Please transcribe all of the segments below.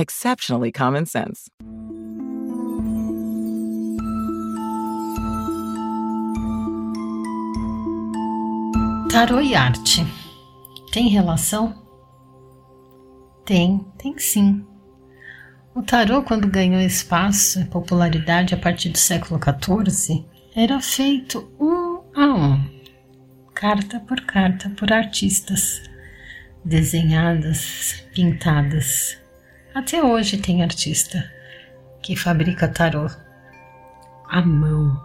exceptionally common sense. Tarô e arte. Tem relação? Tem, tem sim. O tarô, quando ganhou espaço e popularidade a partir do século XIV, era feito um a um, carta por carta, por artistas, desenhadas, pintadas. Até hoje tem artista que fabrica tarô à mão.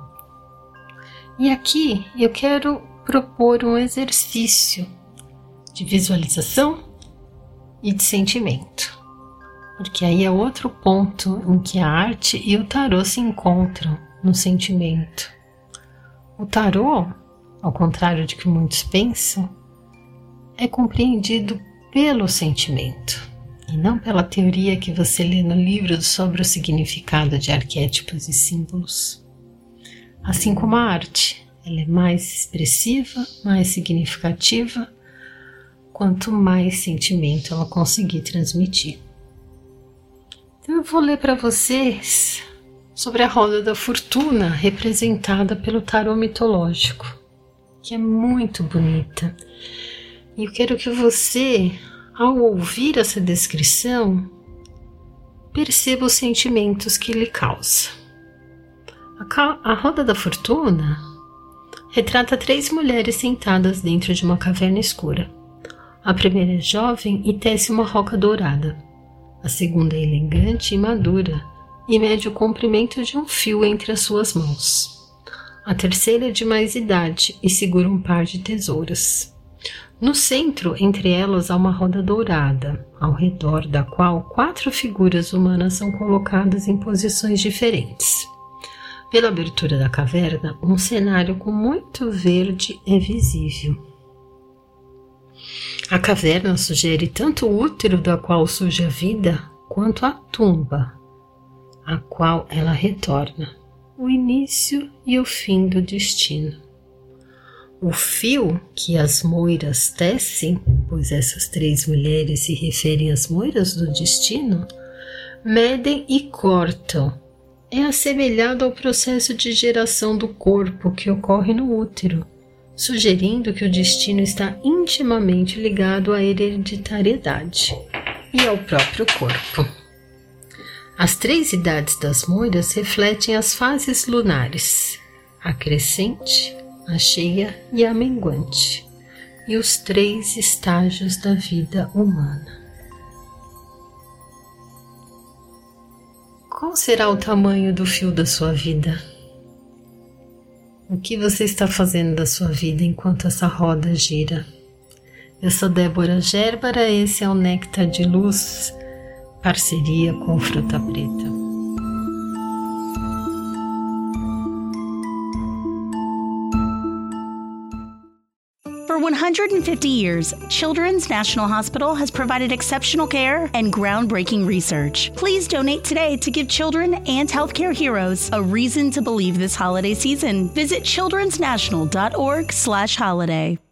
E aqui eu quero propor um exercício de visualização e de sentimento. Porque aí é outro ponto em que a arte e o tarô se encontram no sentimento. O tarô, ao contrário de que muitos pensam, é compreendido pelo sentimento e não pela teoria que você lê no livro sobre o significado de arquétipos e símbolos. Assim como a arte, ela é mais expressiva, mais significativa quanto mais sentimento ela conseguir transmitir. Então eu vou ler para vocês sobre a roda da fortuna representada pelo tarô mitológico, que é muito bonita. E eu quero que você, ao ouvir essa descrição, perceba os sentimentos que lhe causa. A, a roda da fortuna retrata três mulheres sentadas dentro de uma caverna escura. A primeira é jovem e tece uma roca dourada. A segunda é elegante e madura e mede o comprimento de um fio entre as suas mãos. A terceira é de mais idade e segura um par de tesouras. No centro, entre elas, há uma roda dourada, ao redor da qual quatro figuras humanas são colocadas em posições diferentes. Pela abertura da caverna, um cenário com muito verde é visível. A caverna sugere tanto o útero da qual surge a vida, quanto a tumba, a qual ela retorna, o início e o fim do destino. O fio que as moiras tecem, pois essas três mulheres se referem às moiras do destino, medem e cortam. É assemelhado ao processo de geração do corpo que ocorre no útero sugerindo que o destino está intimamente ligado à hereditariedade e ao próprio corpo. As três idades das moiras refletem as fases lunares: a crescente, a cheia e a menguante, e os três estágios da vida humana. Qual será o tamanho do fio da sua vida? O que você está fazendo da sua vida enquanto essa roda gira? Eu sou Débora Gérbara, esse é o Néctar de Luz, parceria com Fruta Preta. For 150 years, Children's National Hospital has provided exceptional care and groundbreaking research. Please donate today to give children and healthcare heroes a reason to believe this holiday season. Visit childrensnational.org/holiday.